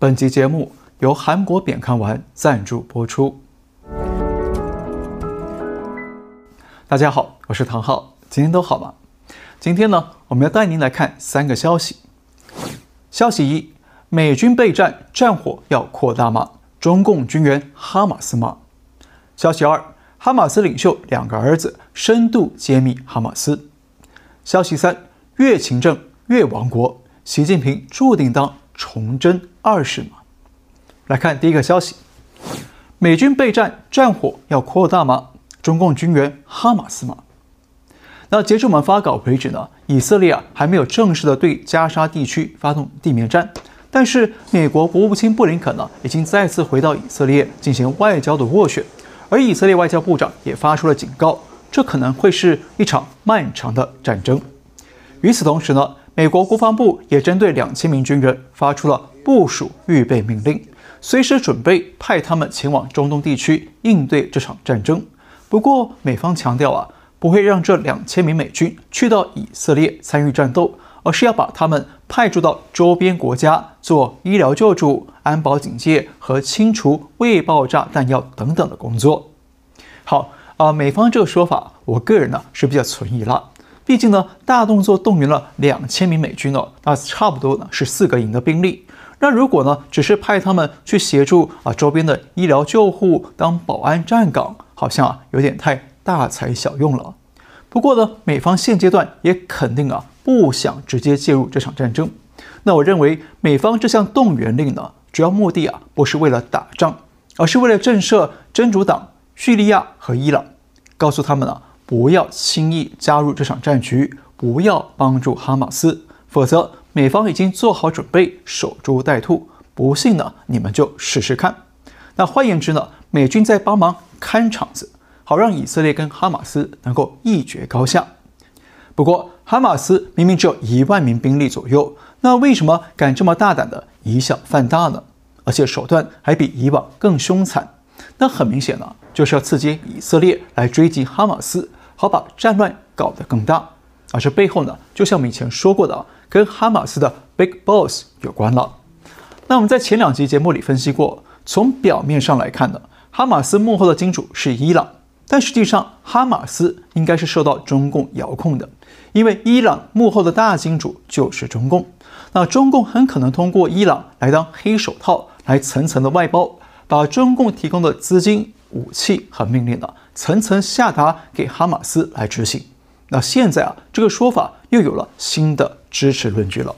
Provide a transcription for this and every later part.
本集节目由韩国扁康丸赞助播出。大家好，我是唐浩，今天都好吗？今天呢，我们要带您来看三个消息。消息一：美军备战，战火要扩大吗？中共军援哈马斯吗？消息二：哈马斯领袖两个儿子深度揭秘哈马斯。消息三：越勤政越亡国，习近平注定当崇祯二世吗？来看第一个消息：美军备战，战火要扩大吗？中共军援哈马斯吗？那截至我们发稿为止呢，以色列啊还没有正式的对加沙地区发动地面战。但是，美国国务卿布林肯呢，已经再次回到以色列进行外交的斡旋，而以色列外交部长也发出了警告，这可能会是一场漫长的战争。与此同时呢，美国国防部也针对两千名军人发出了部署预备命令，随时准备派他们前往中东地区应对这场战争。不过，美方强调啊，不会让这两千名美军去到以色列参与战斗。而是要把他们派驻到周边国家做医疗救助、安保警戒和清除未爆炸弹药等等的工作。好啊、美方这个说法，我个人呢是比较存疑了。毕竟呢，大动作动员了两千名美军哦，那差不多呢是四个营的兵力。那如果呢只是派他们去协助啊周边的医疗救护当保安站岗，好像啊有点太大材小用了。不过呢，美方现阶段也肯定啊。不想直接介入这场战争，那我认为美方这项动员令呢，主要目的啊不是为了打仗，而是为了震慑真主党、叙利亚和伊朗，告诉他们啊不要轻易加入这场战局，不要帮助哈马斯，否则美方已经做好准备守株待兔，不信呢你们就试试看。那换言之呢，美军在帮忙看场子，好让以色列跟哈马斯能够一决高下。不过，哈马斯明明只有一万名兵力左右，那为什么敢这么大胆的以小犯大呢？而且手段还比以往更凶残。那很明显呢，就是要刺激以色列来追击哈马斯，好把战乱搞得更大。而这背后呢，就像我们以前说过的，跟哈马斯的 Big Boss 有关了。那我们在前两集节目里分析过，从表面上来看呢，哈马斯幕后的金主是伊朗，但实际上哈马斯应该是受到中共遥控的。因为伊朗幕后的大金主就是中共，那中共很可能通过伊朗来当黑手套，来层层的外包，把中共提供的资金、武器和命令呢，层层下达给哈马斯来执行。那现在啊，这个说法又有了新的支持论据了。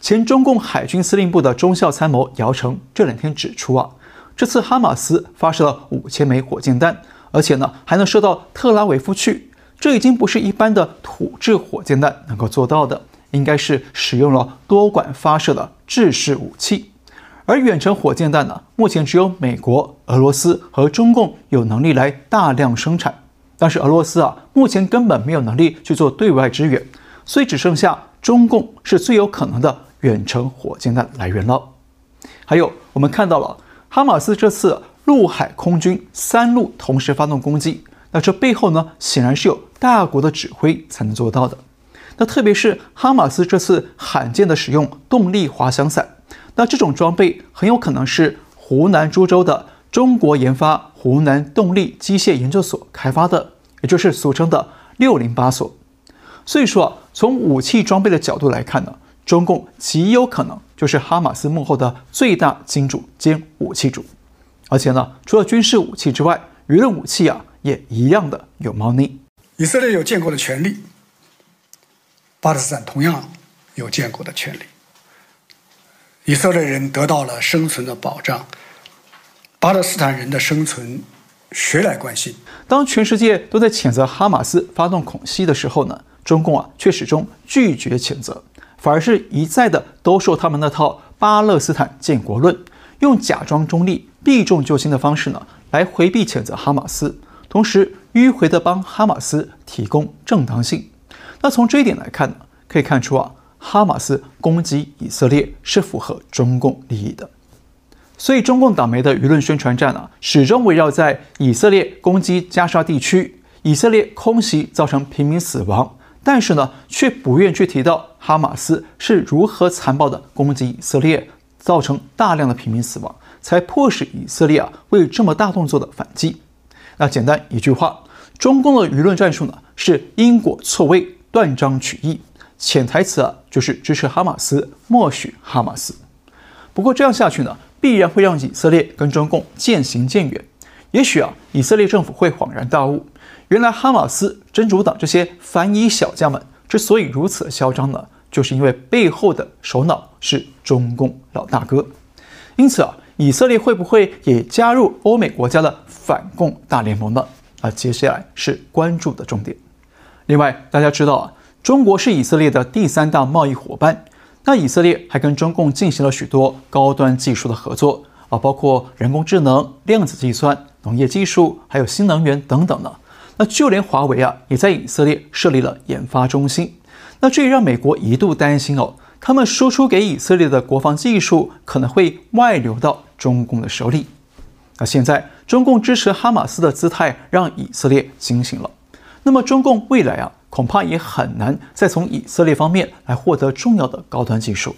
前中共海军司令部的中校参谋姚成这两天指出啊，这次哈马斯发射了五千枚火箭弹，而且呢，还能射到特拉维夫去。这已经不是一般的土制火箭弹能够做到的，应该是使用了多管发射的制式武器。而远程火箭弹呢，目前只有美国、俄罗斯和中共有能力来大量生产，但是俄罗斯啊，目前根本没有能力去做对外支援，所以只剩下中共是最有可能的远程火箭弹来源了。还有，我们看到了哈马斯这次陆海空军三路同时发动攻击。那这背后呢，显然是有大国的指挥才能做到的。那特别是哈马斯这次罕见的使用动力滑翔伞，那这种装备很有可能是湖南株洲的中国研发湖南动力机械研究所开发的，也就是俗称的六零八所。所以说，从武器装备的角度来看呢，中共极有可能就是哈马斯幕后的最大金主兼武器主。而且呢，除了军事武器之外，舆论武器啊。也一样的有猫腻。以色列有建国的权利，巴勒斯坦同样有建国的权利。以色列人得到了生存的保障，巴勒斯坦人的生存谁来关心？当全世界都在谴责哈马斯发动恐袭的时候呢，中共啊却始终拒绝谴责，反而是一再的兜售他们那套巴勒斯坦建国论，用假装中立、避重就轻的方式呢来回避谴责哈马斯。同时迂回地帮哈马斯提供正当性，那从这一点来看呢，可以看出啊，哈马斯攻击以色列是符合中共利益的。所以中共党媒的舆论宣传战啊，始终围绕在以色列攻击加沙地区，以色列空袭造成平民死亡，但是呢，却不愿去提到哈马斯是如何残暴地攻击以色列，造成大量的平民死亡，才迫使以色列啊为这么大动作的反击。那简单一句话，中共的舆论战术呢是因果错位、断章取义，潜台词啊就是支持哈马斯，默许哈马斯。不过这样下去呢，必然会让以色列跟中共渐行渐远。也许啊，以色列政府会恍然大悟，原来哈马斯真主党这些反以小将们之所以如此嚣张呢，就是因为背后的首脑是中共老大哥。因此啊，以色列会不会也加入欧美国家的反共大联盟呢？啊，接下来是关注的重点。另外，大家知道啊，中国是以色列的第三大贸易伙伴，那以色列还跟中共进行了许多高端技术的合作啊，包括人工智能、量子计算。农业技术，还有新能源等等的，那就连华为啊，也在以色列设立了研发中心。那这也让美国一度担心哦，他们输出给以色列的国防技术可能会外流到中共的手里。那现在中共支持哈马斯的姿态让以色列惊醒了。那么中共未来啊，恐怕也很难再从以色列方面来获得重要的高端技术。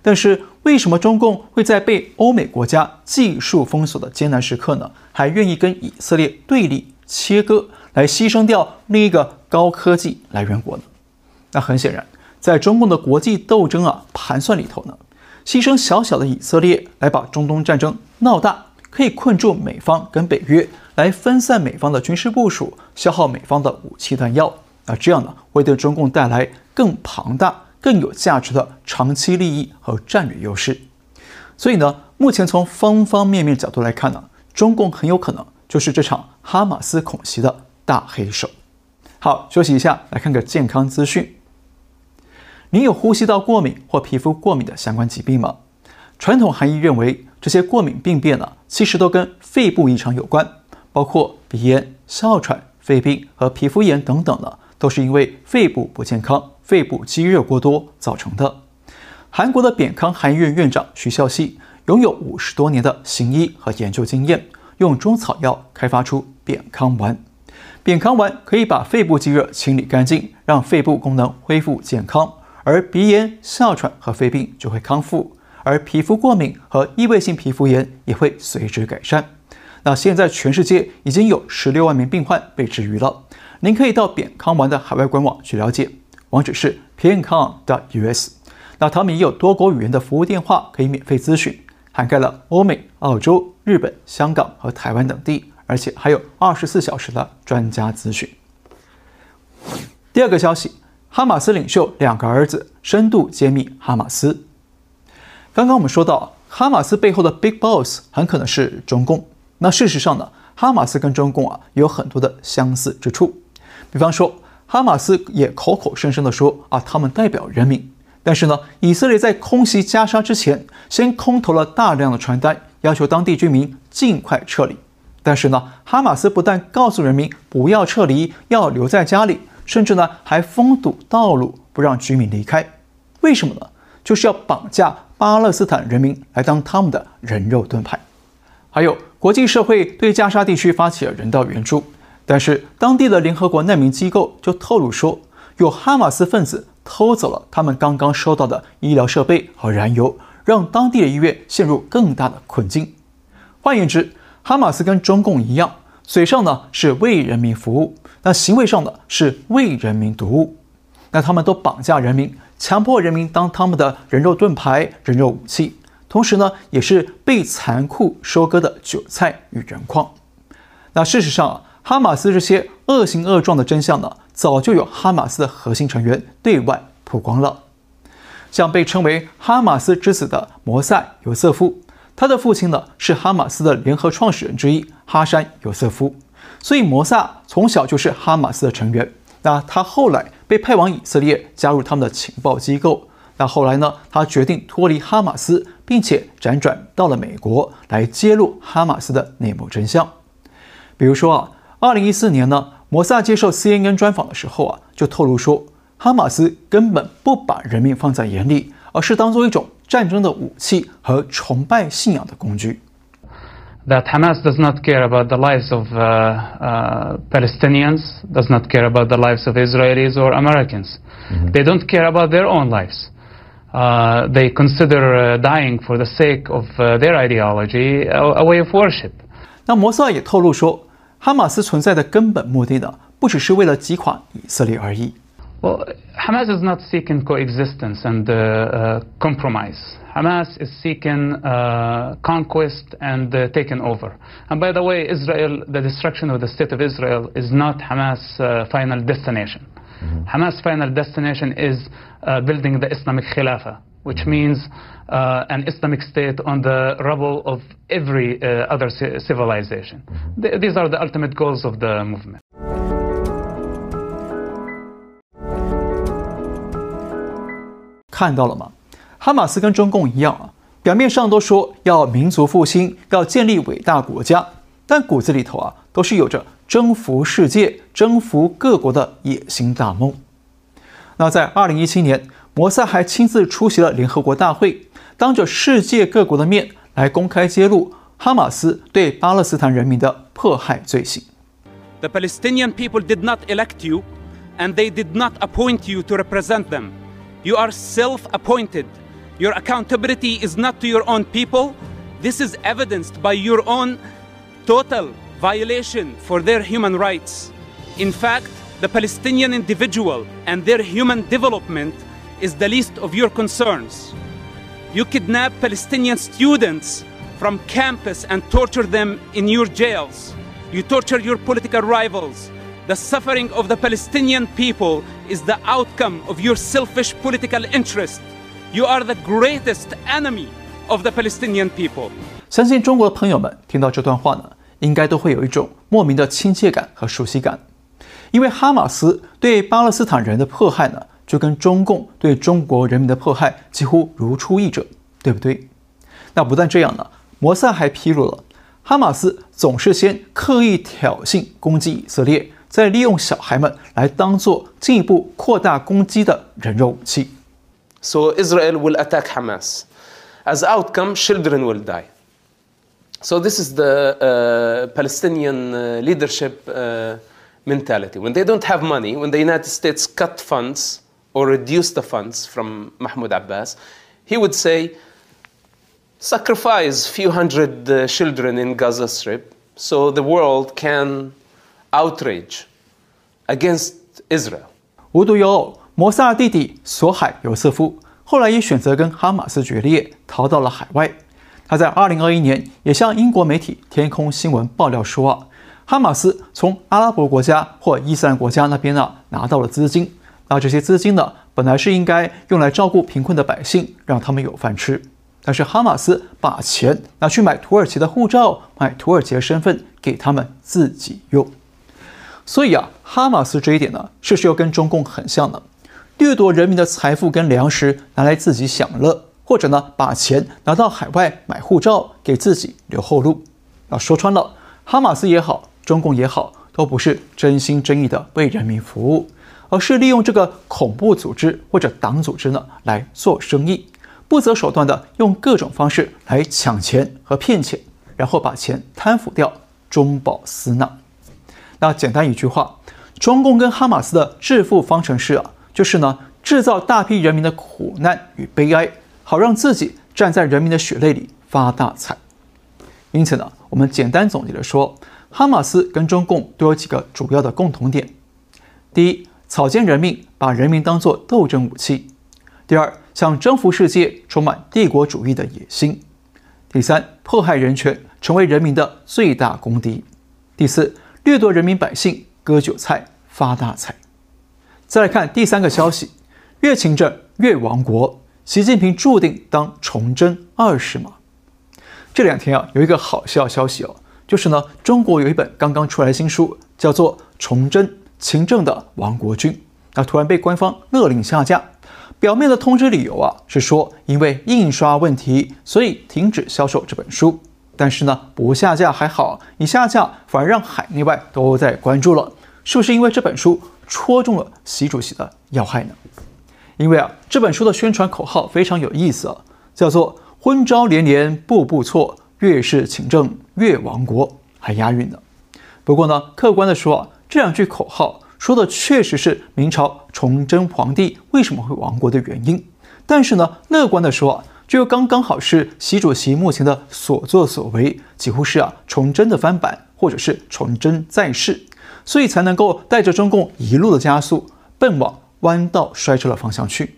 但是为什么中共会在被欧美国家技术封锁的艰难时刻呢，还愿意跟以色列对立切割，来牺牲掉另一个高科技来源国呢？那很显然，在中共的国际斗争啊盘算里头呢，牺牲小小的以色列来把中东战争闹大，可以困住美方跟北约，来分散美方的军事部署，消耗美方的武器弹药。那这样呢，会对中共带来更庞大。更有价值的长期利益和战略优势，所以呢，目前从方方面面角度来看呢，中共很有可能就是这场哈马斯恐袭的大黑手。好，休息一下，来看个健康资讯。您有呼吸道过敏或皮肤过敏的相关疾病吗？传统含义认为，这些过敏病变呢，其实都跟肺部异常有关，包括鼻炎、哮喘、肺病和皮肤炎等等呢，都是因为肺部不健康。肺部积热过多造成的。韩国的扁康韩医院院长徐孝熙拥有五十多年的行医和研究经验，用中草药开发出扁康丸。扁康丸可以把肺部积热清理干净，让肺部功能恢复健康，而鼻炎、哮喘和肺病就会康复，而皮肤过敏和异位性皮肤炎也会随之改善。那现在全世界已经有十六万名病患被治愈了。您可以到扁康丸的海外官网去了解。网址是 p i n c o n US 那他们也有多国语言的服务电话可以免费咨询，涵盖了欧美、澳洲、日本、香港和台湾等地，而且还有二十四小时的专家咨询。第二个消息，哈马斯领袖两个儿子深度揭秘哈马斯。刚刚我们说到，哈马斯背后的 Big Boss 很可能是中共。那事实上呢，哈马斯跟中共啊有很多的相似之处，比方说。哈马斯也口口声声地说啊，他们代表人民。但是呢，以色列在空袭加沙之前，先空投了大量的传单，要求当地居民尽快撤离。但是呢，哈马斯不但告诉人民不要撤离，要留在家里，甚至呢还封堵道路，不让居民离开。为什么呢？就是要绑架巴勒斯坦人民来当他们的人肉盾牌。还有，国际社会对加沙地区发起了人道援助。但是，当地的联合国难民机构就透露说，有哈马斯分子偷走了他们刚刚收到的医疗设备和燃油，让当地的医院陷入更大的困境。换言之，哈马斯跟中共一样，嘴上呢是为人民服务，那行为上呢是为人民毒物。那他们都绑架人民，强迫人民当他们的人肉盾牌、人肉武器，同时呢也是被残酷收割的韭菜与人矿。那事实上啊。哈马斯这些恶行恶状的真相呢，早就有哈马斯的核心成员对外曝光了。像被称为哈马斯之子的摩萨尤瑟夫，他的父亲呢是哈马斯的联合创始人之一哈山尤瑟夫，所以摩萨从小就是哈马斯的成员。那他后来被派往以色列，加入他们的情报机构。那后来呢，他决定脱离哈马斯，并且辗转到了美国，来揭露哈马斯的内幕真相。比如说啊。二零一四年呢，摩萨接受 CNN 专访的时候啊，就透露说，哈马斯根本不把人命放在眼里，而是当做一种战争的武器和崇拜信仰的工具。That Hamas does not care about the lives of uh, Palestinians, does not care about the lives of Israelis or Americans. They don't care about their own lives. uh, they consider uh, dying for the sake of uh, their ideology a, a way of worship. 那摩萨也透露说， 哈马斯存在的根本目的呢，不只是为了击垮以色列而已。Well, Hamas is not seeking coexistence and uh, uh, compromise. Hamas is seeking uh, conquest and uh, taking over. And by the way, Israel, the destruction of the state of Israel is not Hamas' uh, final destination. Mm-hmm. Hamas' final destination is uh, building the Islamic Khilafah, which means uh, an Islamic state on the rubble of every uh, other civilization. Th these are the ultimate goals of the movement. 看到了吗？哈马斯跟中共一样啊，表面上都说要民族复兴，要建立伟大国家，但骨子里头啊，都是有着征服世界、征服各国的野心大梦。那在二零一七年，摩萨还亲自出席了联合国大会，当着世界各国的面来公开揭露哈马斯对巴勒斯坦人民的迫害罪行。The Palestinian people did not elect you, and they did not appoint you to represent them. You are self appointed. Your accountability is not to your own people. This is evidenced by your own total violation for their human rights. In fact, the Palestinian individual and their human development is the least of your concerns. You kidnap Palestinian students from campus and torture them in your jails. You torture your political rivals. The suffering of the Palestinian people is the outcome of your selfish political interest. You are the greatest enemy of the Palestinian people. 相信中国的朋友们听到这段话呢，应该都会有一种莫名的亲切感和熟悉感，因为哈马斯对巴勒斯坦人的迫害呢， 就跟中共对中国人民的迫害几乎如出一辙，对不对？那不但这样呢，摩萨还披露了哈马斯总是先刻意挑衅攻击以色列。再利用小孩们来当做进一步扩大攻击的人肉武器。So Israel will attack Hamas. As outcome, children will die. So this is the uh, Palestinian uh, leadership uh, mentality. When they don't have money, when the United States cut funds or reduce the funds from Mahmoud Abbas, he would say, sacrifice few hundred uh, children in Gaza Strip so the world can outrage against Israel. 无独有偶，摩萨弟弟索海尤瑟夫后来也选择跟哈马斯决裂，逃到了海外。他在2021年也向英国媒体天空新闻爆料说，哈马斯从阿拉伯国家或伊斯兰国家那边呢拿到了资金，那这些资金呢本来是应该用来照顾贫困的百姓，让他们有饭吃。但是哈马斯把钱拿去买土耳其的护照，买土耳其的身份给他们自己用。所以啊，哈马斯这一点呢，确实又跟中共很像的，掠夺人民的财富跟粮食，拿来自己享乐，或者呢，把钱拿到海外买护照，给自己留后路。那说穿了，哈马斯也好，中共也好，都不是真心真意的为人民服务，而是利用这个恐怖组织或者党组织呢来做生意，不择手段的用各种方式来抢钱和骗钱，然后把钱贪腐掉，中饱私囊。那简单一句话，中共跟哈马斯的致富方程式啊，就是呢，制造大批人民的苦难与悲哀，好让自己站在人民的血泪里发大财。因此呢，我们简单总结的说，哈马斯跟中共都有几个主要的共同点：第一，草菅人命，把人民当作斗争武器；第二，想征服世界，充满帝国主义的野心；第三，迫害人权，成为人民的最大公敌；第四，掠夺人民百姓，割韭菜，发大财。再来看第三个消息：越勤政越亡国，习近平注定当崇祯二世吗？这两天啊，有一个好笑消息哦，就是呢，中国有一本刚刚出来的新书，叫做《崇祯勤政的亡国军》，那突然被官方勒令下架。表面的通知理由啊，是说因为印刷问题，所以停止销售这本书。但是呢，不下架还好，一下架反而让海内外都在关注了，是不是因为这本书戳中了习主席的要害呢？因为啊，这本书的宣传口号非常有意思啊，叫做“昏招连连步步错，越是勤政越亡国”，还押韵呢。不过呢，客观的说啊，这两句口号说的确实是明朝崇祯皇帝为什么会亡国的原因。但是呢，乐观的说啊，这又刚刚好是习主席目前的所作所为，几乎是啊崇祯的翻版，或者是崇祯在世，所以才能够带着中共一路的加速，奔往弯道摔车的方向去。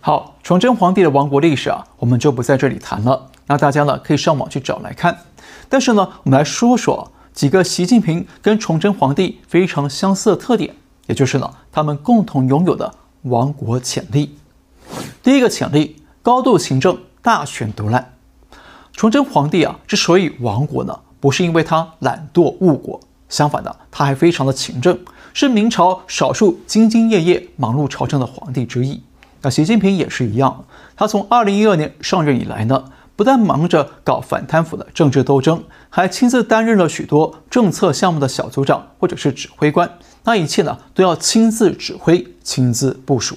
好，崇祯皇帝的亡国历史啊，我们就不在这里谈了。那大家呢可以上网去找来看。但是呢，我们来说说几个习近平跟崇祯皇帝非常相似的特点，也就是呢，他们共同拥有的亡国潜力。第一个潜力，高度行政，大权独揽。崇祯皇帝啊，之所以亡国呢，不是因为他懒惰误国，相反的，他还非常的勤政，是明朝少数兢兢业业、忙碌朝政的皇帝之一。那习近平也是一样，他从二零一二年上任以来呢，不但忙着搞反贪腐的政治斗争，还亲自担任了许多政策项目的小组长或者是指挥官。那一切呢，都要亲自指挥、亲自部署。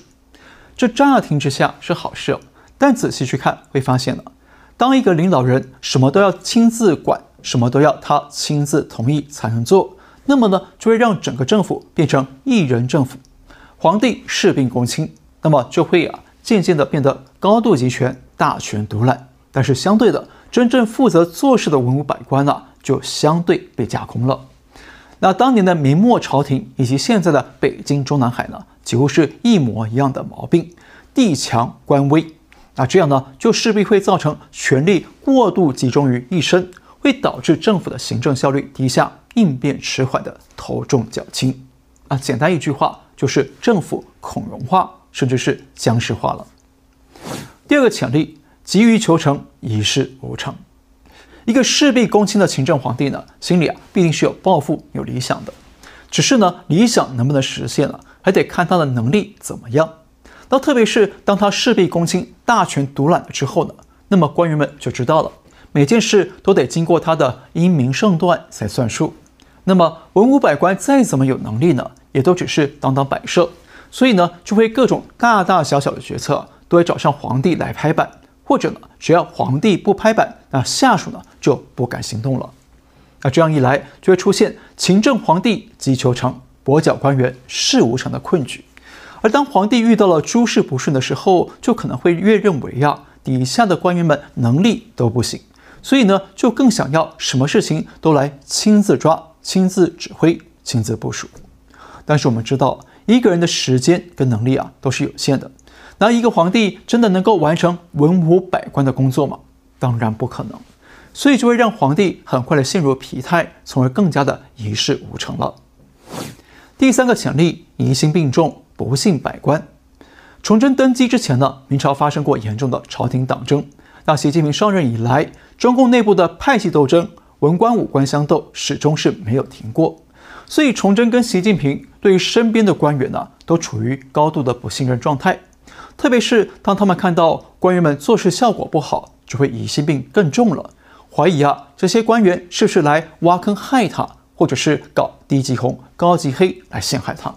这乍听之下是好事哦，但仔细去看会发现呢，当一个领导人什么都要亲自管，什么都要他亲自同意才能做，那么呢，就会让整个政府变成一人政府，皇帝事必躬亲。那么就会啊，渐渐的变得高度集权、大权独揽。但是相对的，真正负责做事的文武百官呢、就相对被架空了。那当年的明末朝廷以及现在的北京中南海呢，几乎是一模一样的毛病：地强官微。那这样呢，就势必会造成权力过度集中于一身，会导致政府的行政效率低下、应变迟缓的头重脚轻。啊，简单一句话就是政府恐融化。甚至是僵尸化了。第二个潜力，急于求成，一事无成。一个事必躬亲的勤政皇帝呢，心里啊必定是有抱负、有理想的。只是呢，理想能不能实现了，还得看他的能力怎么样。那特别是当他事必躬亲、大权独揽了之后呢，那么官员们就知道了，每件事都得经过他的英明胜断才算数。那么文武百官再怎么有能力呢，也都只是当当摆设。所以呢，就会各种大大小小的决策都会找上皇帝来拍板，或者呢，只要皇帝不拍板，那下属呢就不敢行动了。那这样一来，就会出现勤政皇帝急求成，跛脚官员事无成的困局。而当皇帝遇到了诸事不顺的时候，就可能会越认为呀，底下的官员们能力都不行，所以呢，就更想要什么事情都来亲自抓、亲自指挥、亲自部署。但是我们知道。一个人的时间跟能力啊都是有限的，那一个皇帝真的能够完成文武百官的工作吗？当然不可能，所以就会让皇帝很快的陷入疲态，从而更加的一事无成了。第三个潜力，疑心病重，不信百官。崇祯登基之前呢，明朝发生过严重的朝廷党争。那习近平上任以来，中共内部的派系斗争、文官武官相斗，始终是没有停过。所以，崇祯跟习近平对于身边的官员呢、都处于高度的不信任状态。特别是当他们看到官员们做事效果不好，就会疑心病更重了，怀疑啊，这些官员是不是来挖坑害他，或者是搞低级红、高级黑来陷害他。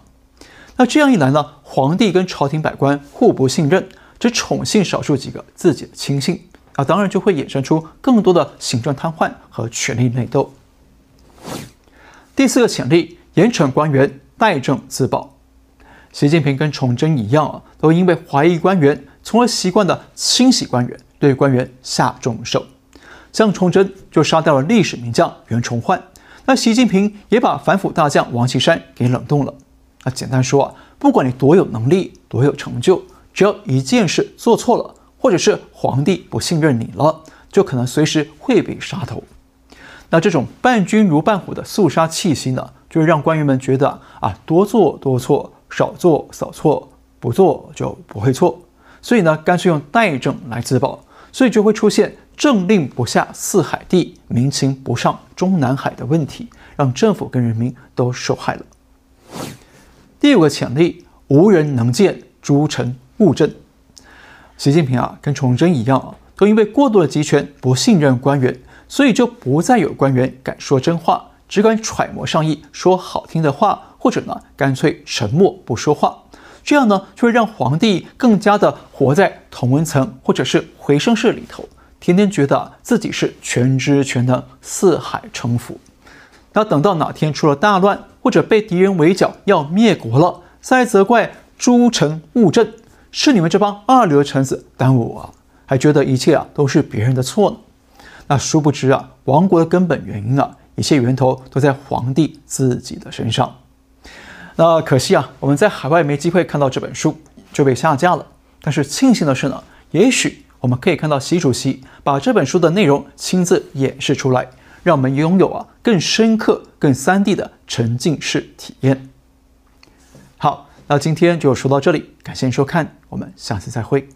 那这样一来呢，皇帝跟朝廷百官互不信任，只宠幸少数几个自己的亲信，啊，当然就会衍生出更多的行政瘫痪和权力内斗。第四个潜力，严惩官员，怠政自保。习近平跟崇祯一样啊，都因为怀疑官员，从而习惯的清洗官员，对官员下重手。像崇祯就杀掉了历史名将袁崇焕，那习近平也把反腐大将王岐山给冷冻了。那简单说啊，不管你多有能力，多有成就，只要一件事做错了，或者是皇帝不信任你了，就可能随时会被杀头。那这种伴君如伴虎的肃杀气息呢，就会让官员们觉得啊，多做多错，少做少错，不做就不会错。所以呢，干脆用代政来自保，所以就会出现政令不下四海地，民情不上中南海的问题，让政府跟人民都受害了。第五个潜力，无人能见，诸臣误政。习近平啊，跟崇祯一样啊，都因为过度的集权，不信任官员。所以就不再有官员敢说真话，只敢揣摩上意，说好听的话，或者呢，干脆沉默不说话。这样呢，就会让皇帝更加的活在同温层或者是回声室里头，天天觉得自己是全知全能，四海称服。那等到哪天出了大乱，或者被敌人围剿要灭国了，再责怪诸臣误朕，是你们这帮二流臣子耽误我，还觉得一切啊都是别人的错呢。那殊不知啊，亡国的根本原因啊，一切源头都在皇帝自己的身上。那可惜啊，我们在海外没机会看到这本书，就被下架了。但是庆幸的是呢，也许我们可以看到习主席把这本书的内容亲自演示出来，让我们拥有啊更深刻、更 3D 的沉浸式体验。好，那今天就说到这里，感谢收看，我们下次再会。